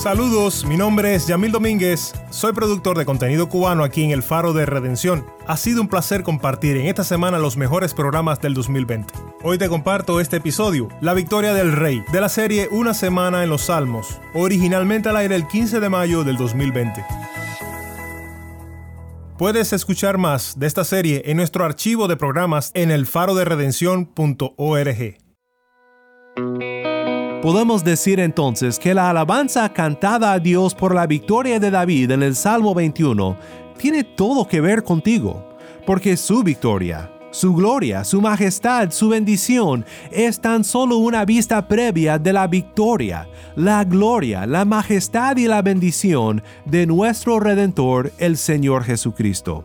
Saludos, mi nombre es Yamil Domínguez, soy productor de contenido cubano aquí en El Faro de Redención. Ha sido un placer compartir en esta semana los mejores programas del 2020. Hoy te comparto este episodio, La Victoria del Rey, de la serie Una Semana en los Salmos, originalmente al aire el 15 de mayo del 2020. Puedes escuchar más de esta serie en nuestro archivo de programas en elfaroderedención.org. Podemos decir entonces que la alabanza cantada a Dios por la victoria de David en el Salmo 21 tiene todo que ver contigo, porque su victoria, su gloria, su majestad, su bendición es tan solo una vista previa de la victoria, la gloria, la majestad y la bendición de nuestro Redentor, el Señor Jesucristo.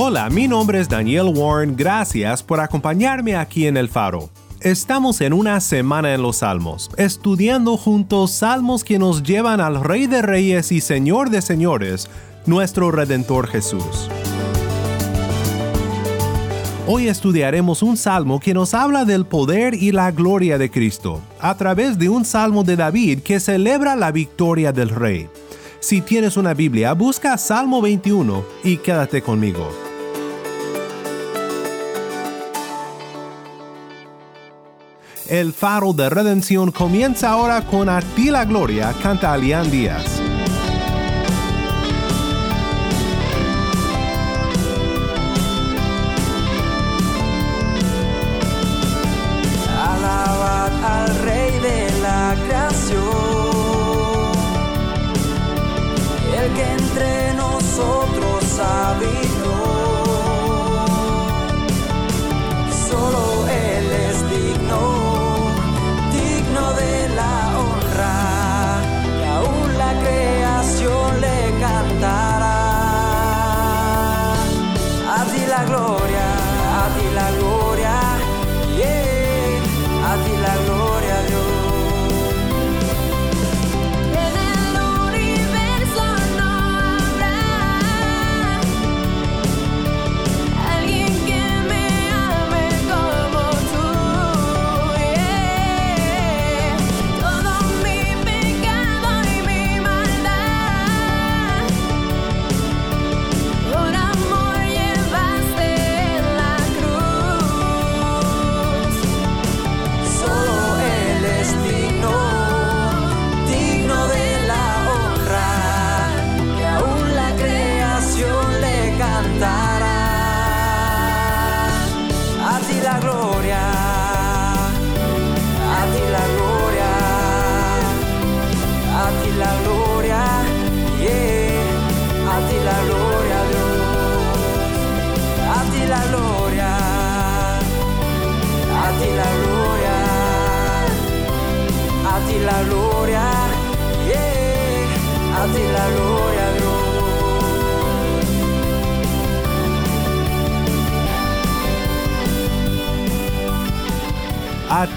Hola, mi nombre es Daniel Warren, gracias por acompañarme aquí en El Faro. Estamos en una semana en los Salmos, estudiando juntos salmos que nos llevan al Rey de Reyes y Señor de Señores, nuestro Redentor Jesús. Hoy estudiaremos un salmo que nos habla del poder y la gloria de Cristo, a través de un salmo de David que celebra la victoria del Rey. Si tienes una Biblia, busca Salmo 21 y quédate conmigo. El faro de redención comienza ahora con A la gloria, canta Alián Díaz.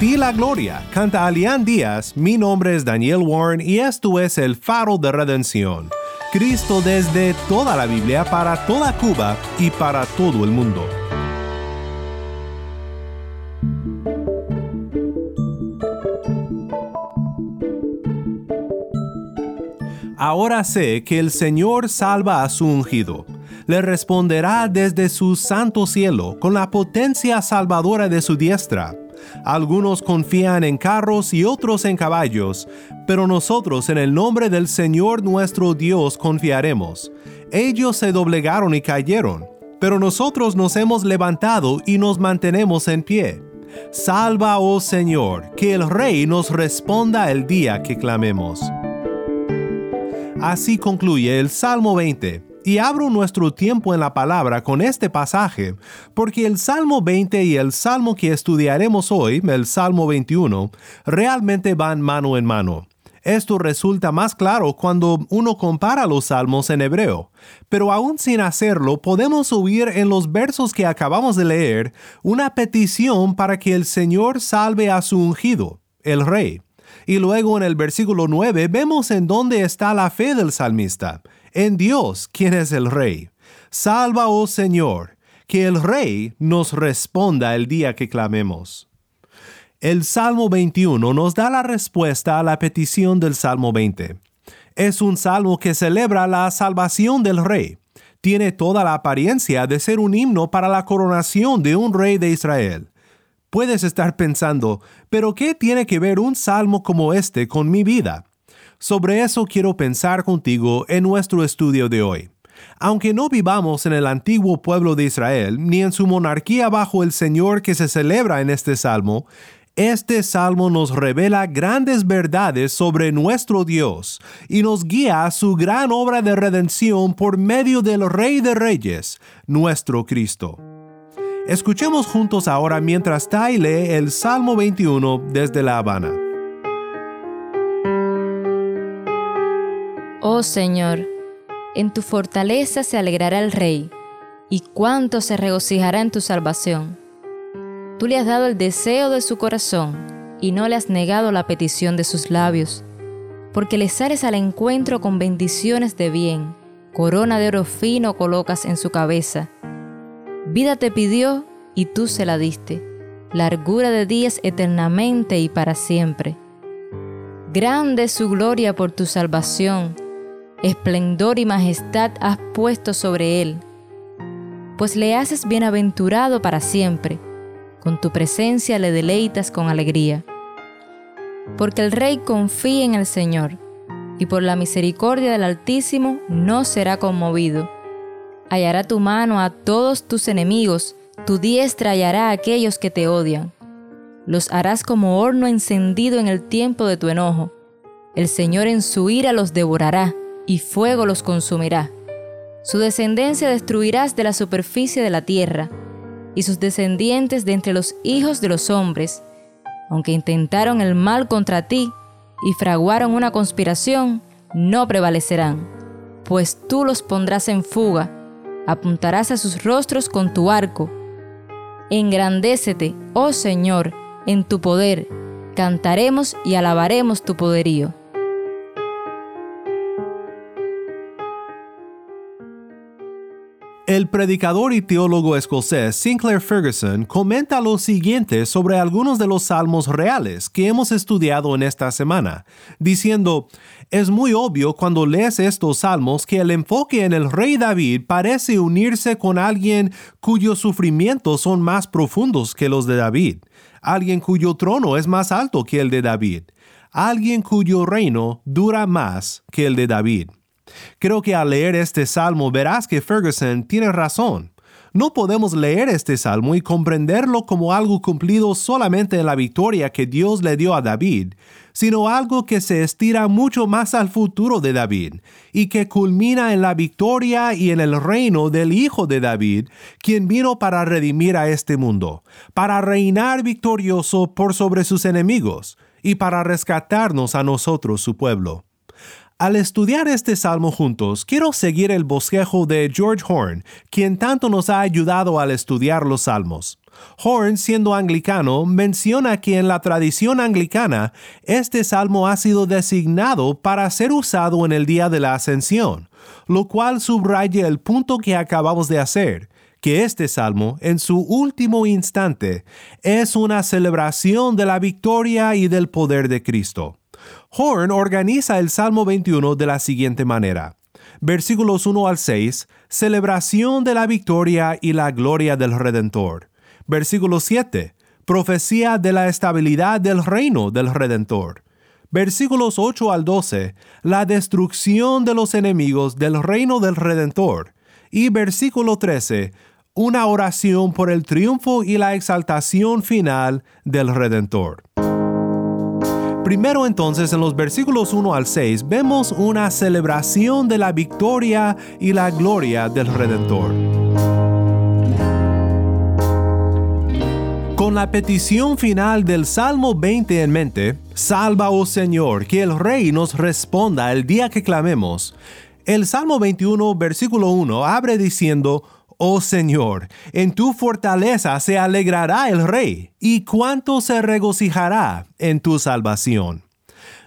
La gloria, canta Alián Díaz, mi nombre es Daniel Warren y esto es el faro de redención. Cristo desde toda la Biblia para toda Cuba y para todo el mundo. Ahora sé que el Señor salva a su ungido. Le responderá desde su santo cielo con la potencia salvadora de su diestra. Algunos confían en carros y otros en caballos, pero nosotros en el nombre del Señor nuestro Dios confiaremos. Ellos se doblegaron y cayeron, pero nosotros nos hemos levantado y nos mantenemos en pie. Salva, oh Señor, que el Rey nos responda el día que clamemos. Así concluye el Salmo 20, Y abro nuestro tiempo en la palabra con este pasaje, porque el Salmo 20 y el Salmo que estudiaremos hoy, el Salmo 21, realmente van mano en mano. Esto resulta más claro cuando uno compara los salmos en hebreo, pero aún sin hacerlo podemos oír en los versos que acabamos de leer una petición para que el Señor salve a su ungido, el rey. Y luego en el versículo 9 vemos en dónde está la fe del salmista, en Dios, quien es el rey. Salva, oh Señor, que el rey nos responda el día que clamemos. El Salmo 21 nos da la respuesta a la petición del Salmo 20. Es un salmo que celebra la salvación del rey. Tiene toda la apariencia de ser un himno para la coronación de un rey de Israel. Puedes estar pensando, pero ¿qué tiene que ver un salmo como este con mi vida? Sobre eso quiero pensar contigo en nuestro estudio de hoy. Aunque no vivamos en el antiguo pueblo de Israel, ni en su monarquía bajo el Señor que se celebra en este salmo, este salmo nos revela grandes verdades sobre nuestro Dios y nos guía a su gran obra de redención por medio del Rey de Reyes, nuestro Cristo. Escuchemos juntos ahora mientras Tai lee el Salmo 21 desde La Habana. Oh Señor, en tu fortaleza se alegrará el Rey, y cuánto se regocijará en tu salvación. Tú le has dado el deseo de su corazón, y no le has negado la petición de sus labios, porque le sales al encuentro con bendiciones de bien, corona de oro fino colocas en su cabeza. Vida te pidió, y tú se la diste, largura de días eternamente y para siempre. Grande es su gloria por tu salvación, esplendor y majestad has puesto sobre él, pues le haces bienaventurado para siempre, con tu presencia le deleitas con alegría. Porque el rey confía en el Señor, y por la misericordia del Altísimo no será conmovido. Hallará tu mano a todos tus enemigos, tu diestra hallará a aquellos que te odian. Los harás como horno encendido en el tiempo de tu enojo. El Señor en su ira los devorará y fuego los consumirá. Su descendencia destruirás de la superficie de la tierra, y sus descendientes de entre los hijos de los hombres, aunque intentaron el mal contra ti y fraguaron una conspiración, no prevalecerán, pues tú los pondrás en fuga, apuntarás a sus rostros con tu arco. Engrandécete, oh Señor, en tu poder, cantaremos y alabaremos tu poderío. El predicador y teólogo escocés Sinclair Ferguson comenta lo siguiente sobre algunos de los salmos reales que hemos estudiado en esta semana, diciendo, es muy obvio cuando lees estos salmos que el enfoque en el rey David parece unirse con alguien cuyos sufrimientos son más profundos que los de David, alguien cuyo trono es más alto que el de David, alguien cuyo reino dura más que el de David. Creo que al leer este salmo verás que Ferguson tiene razón. No podemos leer este salmo y comprenderlo como algo cumplido solamente en la victoria que Dios le dio a David, sino algo que se estira mucho más al futuro de David y que culmina en la victoria y en el reino del Hijo de David, quien vino para redimir a este mundo, para reinar victorioso por sobre sus enemigos y para rescatarnos a nosotros su pueblo. Al estudiar este salmo juntos, quiero seguir el bosquejo de George Horn, quien tanto nos ha ayudado al estudiar los salmos. Horn, siendo anglicano, menciona que en la tradición anglicana, este salmo ha sido designado para ser usado en el día de la ascensión, lo cual subraya el punto que acabamos de hacer, que este salmo, en su último instante, es una celebración de la victoria y del poder de Cristo. Horn organiza el Salmo 21 de la siguiente manera. Versículos 1 al 6, celebración de la victoria y la gloria del Redentor. Versículo 7, profecía de la estabilidad del reino del Redentor. Versículos 8 al 12, la destrucción de los enemigos del reino del Redentor. Y versículo 13, una oración por el triunfo y la exaltación final del Redentor. Primero entonces en los versículos 1 al 6 vemos una celebración de la victoria y la gloria del Redentor. Con la petición final del Salmo 20 en mente, Salva, oh Señor, que el Rey nos responda el día que clamemos. El Salmo 21, versículo 1, abre diciendo, Oh Señor, en tu fortaleza se alegrará el Rey, y cuánto se regocijará en tu salvación.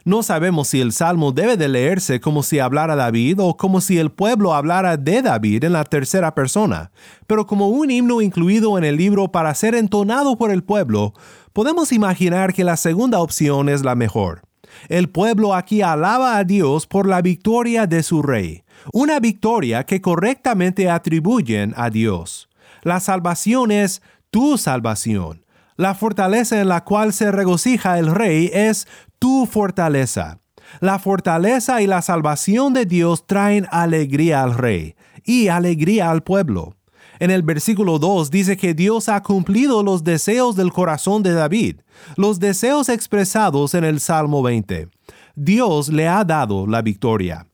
No sabemos si el salmo debe de leerse como si hablara David o como si el pueblo hablara de David en la tercera persona, pero como un himno incluido en el libro para ser entonado por el pueblo, podemos imaginar que la segunda opción es la mejor. El pueblo aquí alaba a Dios por la victoria de su rey, una victoria que correctamente atribuyen a Dios. La salvación es tu salvación. La fortaleza en la cual se regocija el rey es tu fortaleza. La fortaleza y la salvación de Dios traen alegría al rey y alegría al pueblo. En el versículo 2 dice que Dios ha cumplido los deseos del corazón de David, los deseos expresados en el Salmo 20. Dios le ha dado la victoria.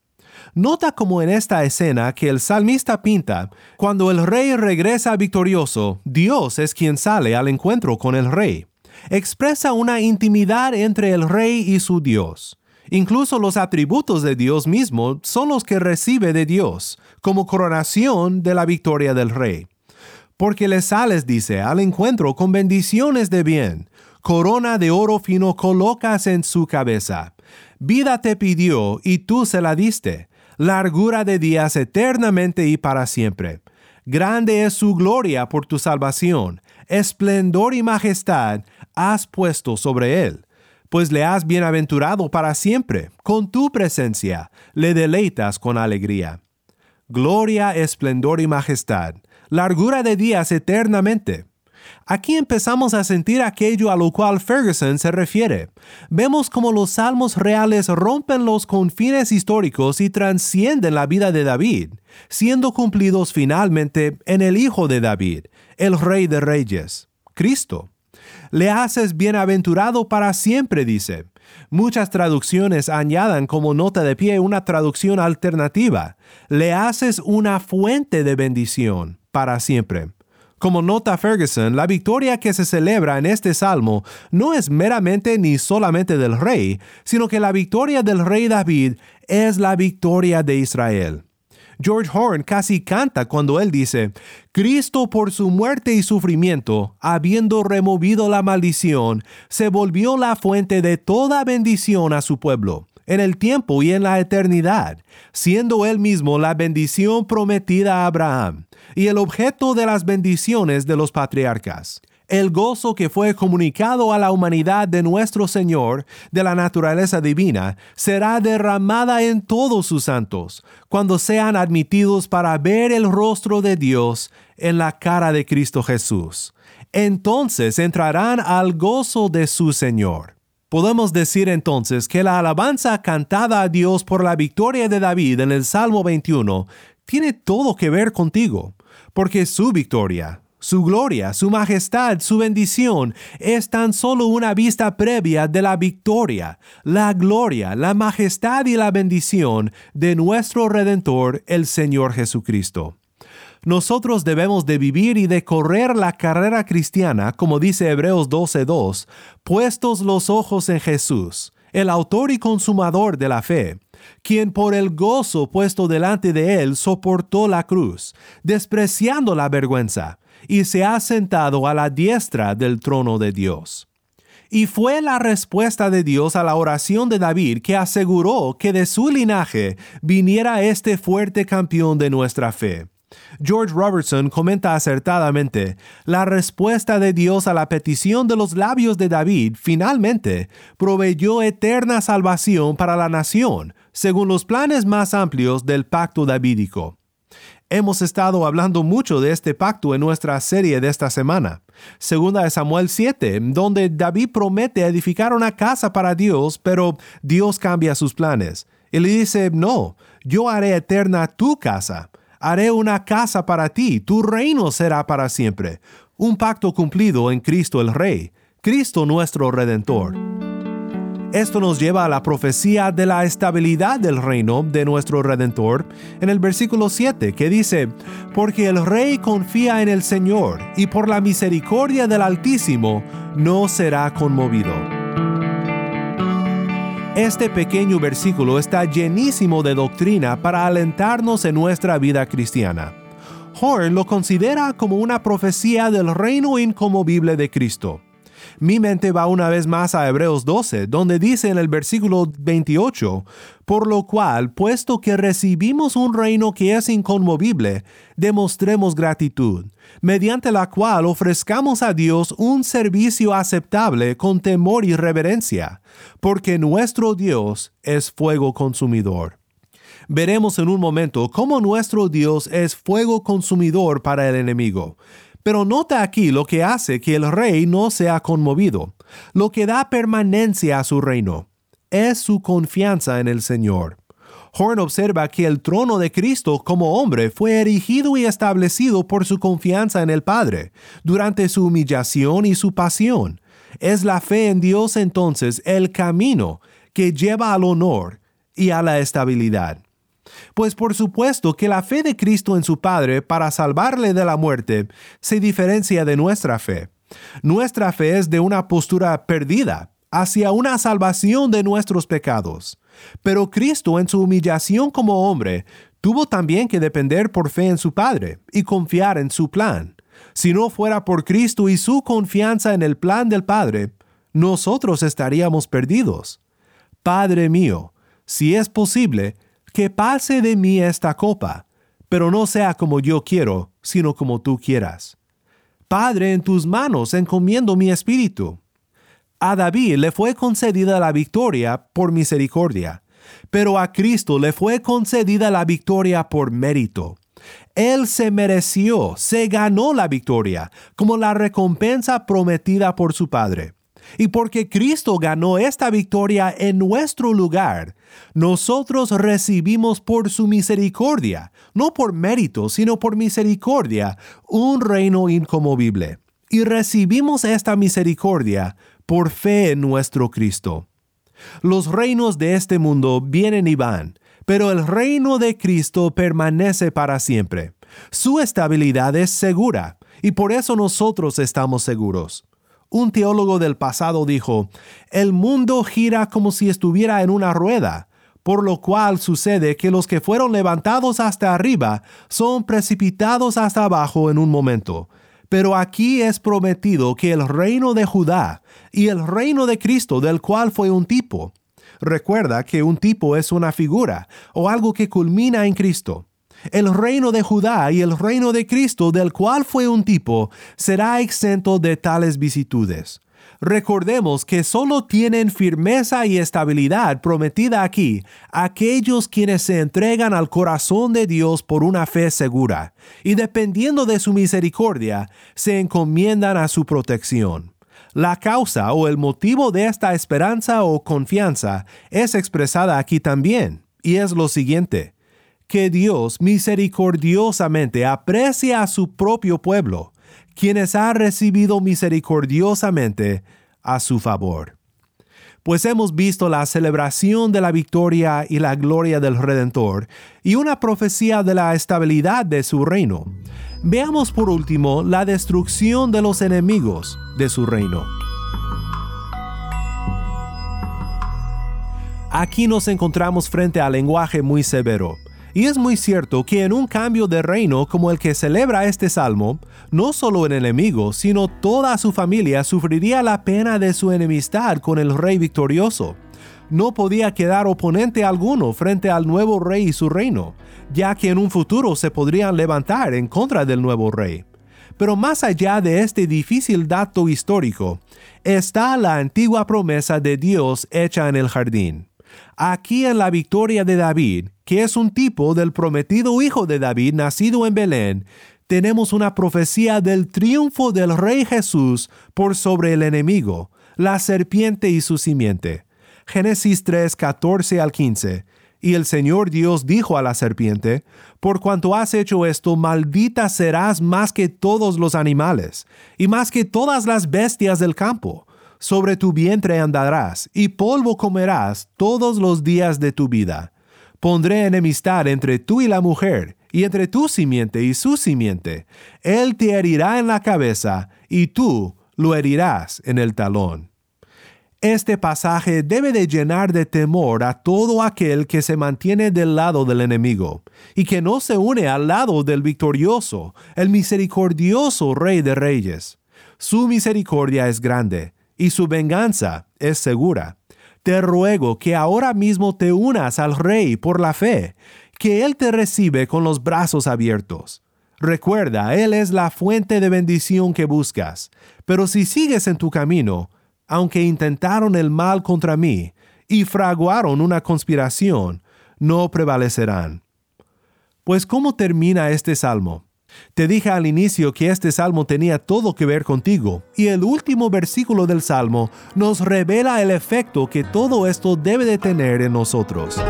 Nota como en esta escena que el salmista pinta, cuando el rey regresa victorioso, Dios es quien sale al encuentro con el rey. Expresa una intimidad entre el rey y su Dios. Incluso los atributos de Dios mismo son los que recibe de Dios, como coronación de la victoria del rey. Porque le sales, dice, al encuentro con bendiciones de bien, corona de oro fino colocas en su cabeza. Vida te pidió y tú se la diste largura de días eternamente y para siempre. Grande es su gloria por tu salvación, esplendor y majestad has puesto sobre él, pues le has bienaventurado para siempre, con tu presencia, le deleitas con alegría. Gloria, esplendor y majestad, largura de días eternamente, Aquí empezamos a sentir aquello a lo cual Ferguson se refiere. Vemos como los salmos reales rompen los confines históricos y trascienden la vida de David, siendo cumplidos finalmente en el Hijo de David, el Rey de Reyes, Cristo. Le haces bienaventurado para siempre, dice. Muchas traducciones añadan como nota de pie una traducción alternativa. Le haces una fuente de bendición para siempre. Como nota Ferguson, la victoria que se celebra en este salmo no es meramente ni solamente del rey, sino que la victoria del rey David es la victoria de Israel. George Horn casi canta cuando él dice, Cristo por su muerte y sufrimiento, habiendo removido la maldición, se volvió la fuente de toda bendición a su pueblo en el tiempo y en la eternidad, siendo él mismo la bendición prometida a Abraham y el objeto de las bendiciones de los patriarcas. El gozo que fue comunicado a la humanidad de nuestro Señor, de la naturaleza divina, será derramada en todos sus santos, cuando sean admitidos para ver el rostro de Dios en la cara de Cristo Jesús. Entonces entrarán al gozo de su Señor. Podemos decir entonces que la alabanza cantada a Dios por la victoria de David en el Salmo 21 tiene todo que ver contigo, porque su victoria, su gloria, su majestad, su bendición es tan solo una vista previa de la victoria, la gloria, la majestad y la bendición de nuestro Redentor, el Señor Jesucristo. Nosotros debemos de vivir y de correr la carrera cristiana, como dice Hebreos 12.2, puestos los ojos en Jesús, el autor y consumador de la fe, quien por el gozo puesto delante de él soportó la cruz, despreciando la vergüenza, y se ha sentado a la diestra del trono de Dios. Y fue la respuesta de Dios a la oración de David que aseguró que de su linaje viniera este fuerte campeón de nuestra fe. George Robertson comenta acertadamente, la respuesta de Dios a la petición de los labios de David finalmente proveyó eterna salvación para la nación, según los planes más amplios del pacto davídico. Hemos estado hablando mucho de este pacto en nuestra serie de esta semana. Segunda de Samuel 7, donde David promete edificar una casa para Dios, pero Dios cambia sus planes. Y le dice, no, yo haré eterna tu casa. Haré una casa para ti, tu reino será para siempre. Un pacto cumplido en Cristo el Rey, Cristo nuestro Redentor. Esto nos lleva a la profecía de la estabilidad del reino de nuestro Redentor en el versículo 7 que dice, porque el rey confía en el Señor y por la misericordia del Altísimo no será conmovido. Este pequeño versículo está llenísimo de doctrina para alentarnos en nuestra vida cristiana. Horn lo considera como una profecía del reino inconmovible de Cristo. Mi mente va una vez más a Hebreos 12, donde dice en el versículo 28, por lo cual, puesto que recibimos un reino que es inconmovible, demostremos gratitud, mediante la cual ofrezcamos a Dios un servicio aceptable con temor y reverencia, porque nuestro Dios es fuego consumidor. Veremos en un momento cómo nuestro Dios es fuego consumidor para el enemigo. Pero nota aquí lo que hace que el rey no sea conmovido, lo que da permanencia a su reino. Es su confianza en el Señor. Horn observa que el trono de Cristo como hombre fue erigido y establecido por su confianza en el Padre, durante su humillación y su pasión. Es la fe en Dios entonces el camino que lleva al honor y a la estabilidad. Pues por supuesto que la fe de Cristo en su Padre para salvarle de la muerte se diferencia de nuestra fe. Nuestra fe es de una postura perdida hacia una salvación de nuestros pecados. Pero Cristo en su humillación como hombre tuvo también que depender por fe en su Padre y confiar en su plan. Si no fuera por Cristo y su confianza en el plan del Padre, nosotros estaríamos perdidos. Padre mío, si es posible, que pase de mí esta copa, pero no sea como yo quiero, sino como tú quieras. Padre, en tus manos encomiendo mi espíritu. A David le fue concedida la victoria por misericordia, pero a Cristo le fue concedida la victoria por mérito. Él se mereció, se ganó la victoria, como la recompensa prometida por su Padre. Y porque Cristo ganó esta victoria en nuestro lugar, nosotros recibimos por su misericordia, no por mérito, sino por misericordia, un reino incomovible. Y recibimos esta misericordia por fe en nuestro Cristo. Los reinos de este mundo vienen y van, pero el reino de Cristo permanece para siempre. Su estabilidad es segura, y por eso nosotros estamos seguros. Un teólogo del pasado dijo, el mundo gira como si estuviera en una rueda, por lo cual sucede que los que fueron levantados hasta arriba son precipitados hasta abajo en un momento. Pero aquí es prometido que el reino de Judá y el reino de Cristo del cual fue un tipo. Recuerda que un tipo es una figura o algo que culmina en Cristo. El reino de Judá y el reino de Cristo del cual fue un tipo será exento de tales vicitudes. Recordemos que solo tienen firmeza y estabilidad prometida aquí aquellos quienes se entregan al corazón de Dios por una fe segura, y dependiendo de su misericordia, se encomiendan a su protección. La causa o el motivo de esta esperanza o confianza es expresada aquí también, y es lo siguiente que Dios misericordiosamente aprecia a su propio pueblo, quienes ha recibido misericordiosamente a su favor. Pues hemos visto la celebración de la victoria y la gloria del Redentor y una profecía de la estabilidad de su reino. Veamos por último la destrucción de los enemigos de su reino. Aquí nos encontramos frente al lenguaje muy severo y es muy cierto que en un cambio de reino como el que celebra este salmo, no solo el enemigo, sino toda su familia sufriría la pena de su enemistad con el rey victorioso. No podía quedar oponente alguno frente al nuevo rey y su reino, ya que en un futuro se podrían levantar en contra del nuevo rey. Pero más allá de este difícil dato histórico, está la antigua promesa de Dios hecha en el jardín. Aquí en la victoria de David, que es un tipo del prometido hijo de David nacido en Belén, tenemos una profecía del triunfo del Rey Jesús por sobre el enemigo, la serpiente y su simiente. Génesis 3, 14 al 15. Y el Señor Dios dijo a la serpiente, Por cuanto has hecho esto, maldita serás más que todos los animales, y más que todas las bestias del campo Sobre tu vientre andarás, y polvo comerás todos los días de tu vida. Pondré enemistad entre tú y la mujer, y entre tu simiente y su simiente. Él te herirá en la cabeza, y tú lo herirás en el talón. Este pasaje debe de llenar de temor a todo aquel que se mantiene del lado del enemigo y que no se une al lado del victorioso, el misericordioso Rey de Reyes. Su misericordia es grande y su venganza es segura. Te ruego que ahora mismo te unas al Rey por la fe, que Él te recibe con los brazos abiertos. Recuerda, Él es la fuente de bendición que buscas, pero si sigues en tu camino, aunque intentaron el mal contra mí y fraguaron una conspiración, no prevalecerán. Pues ¿cómo termina este salmo? Te dije al inicio que este salmo tenía todo que ver contigo, y el último versículo del salmo nos revela el efecto que todo esto debe de tener en nosotros.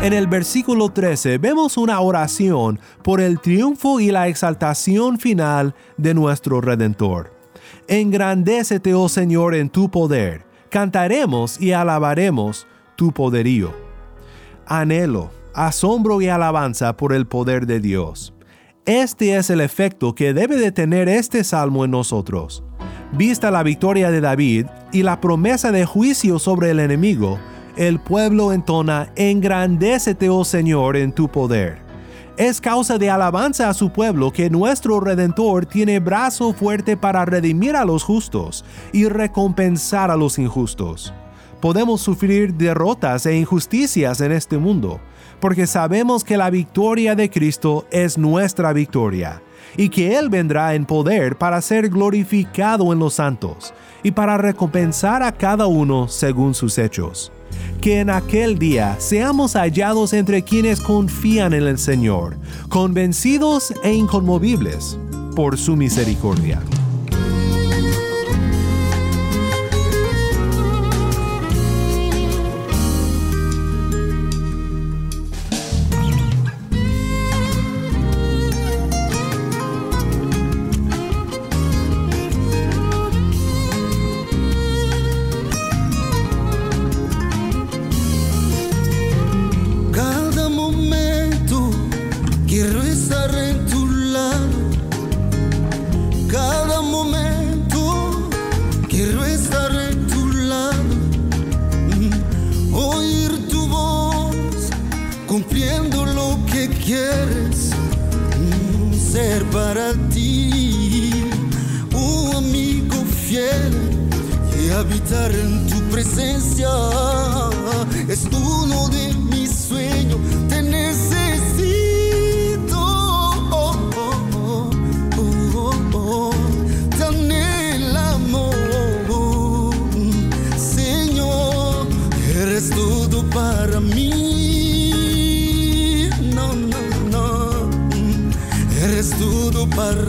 En el versículo 13 vemos una oración por el triunfo y la exaltación final de nuestro Redentor. Engrandécete, oh Señor, en tu poder. Cantaremos y alabaremos tu poderío. Anhelo, asombro y alabanza por el poder de Dios. Este es el efecto que debe de tener este salmo en nosotros. Vista la victoria de David y la promesa de juicio sobre el enemigo, el pueblo entona, engrandécete, oh Señor, en tu poder. Es causa de alabanza a su pueblo que nuestro Redentor tiene brazo fuerte para redimir a los justos y recompensar a los injustos. Podemos sufrir derrotas e injusticias en este mundo, porque sabemos que la victoria de Cristo es nuestra victoria, y que Él vendrá en poder para ser glorificado en los santos, y para recompensar a cada uno según sus hechos que en aquel día seamos hallados entre quienes confían en el Señor, convencidos e inconmovibles por su misericordia. Habitar en tu presencia es uno de mis sueños. Te necesito, oh, oh, oh, te anhelamos, Señor. Eres todo para mí. No, no, no. Eres todo para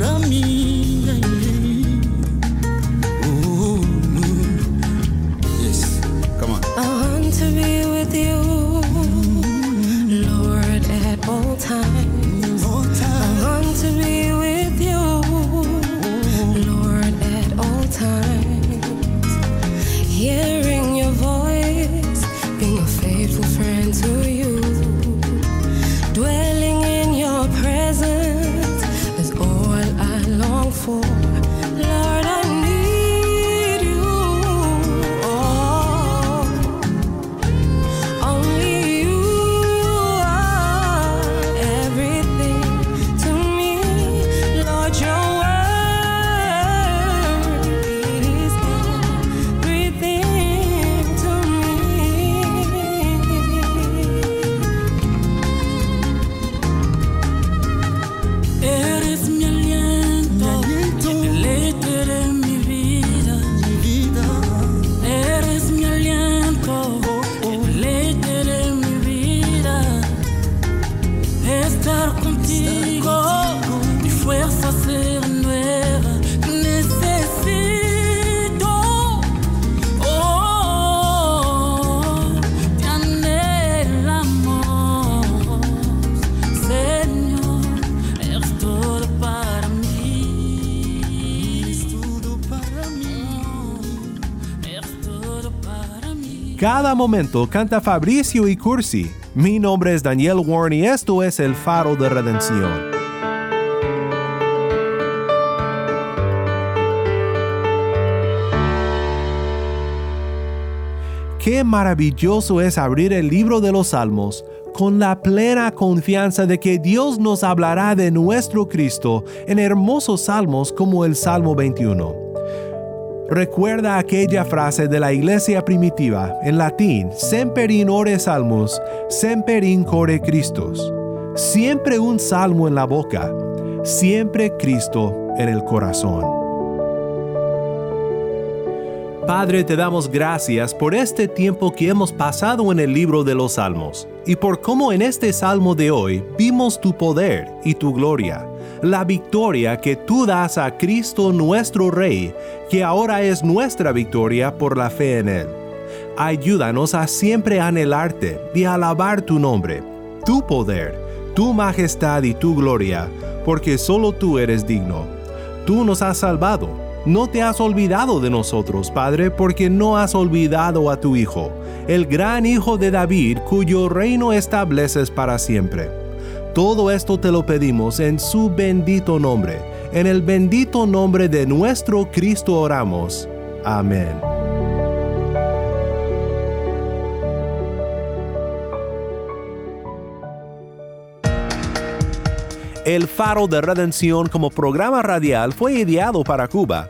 Cada momento canta Fabricio y Cursi. Mi nombre es Daniel Warren y esto es El Faro de Redención. Qué maravilloso es abrir el libro de los Salmos con la plena confianza de que Dios nos hablará de nuestro Cristo en hermosos salmos como el Salmo 21. Recuerda aquella frase de la iglesia primitiva en latín, Semper in ore salmus, semper in core Christus. Siempre un salmo en la boca, siempre Cristo en el corazón. Padre, te damos gracias por este tiempo que hemos pasado en el libro de los Salmos y por cómo en este Salmo de hoy vimos tu poder y tu gloria, la victoria que tú das a Cristo nuestro Rey, que ahora es nuestra victoria por la fe en Él. Ayúdanos a siempre anhelarte y alabar tu nombre, tu poder, tu majestad y tu gloria, porque solo tú eres digno. Tú nos has salvado no te has olvidado de nosotros, Padre, porque no has olvidado a tu Hijo, el gran Hijo de David, cuyo reino estableces para siempre. Todo esto te lo pedimos en su bendito nombre. En el bendito nombre de nuestro Cristo oramos. Amén. El Faro de Redención como programa radial fue ideado para Cuba,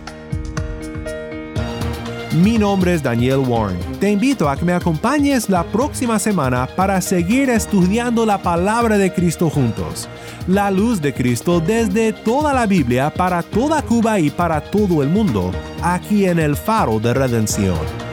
Mi nombre es Daniel Warren. Te invito a que me acompañes la próxima semana para seguir estudiando la palabra de Cristo juntos. La luz de Cristo desde toda la Biblia para toda Cuba y para todo el mundo, aquí en el faro de redención.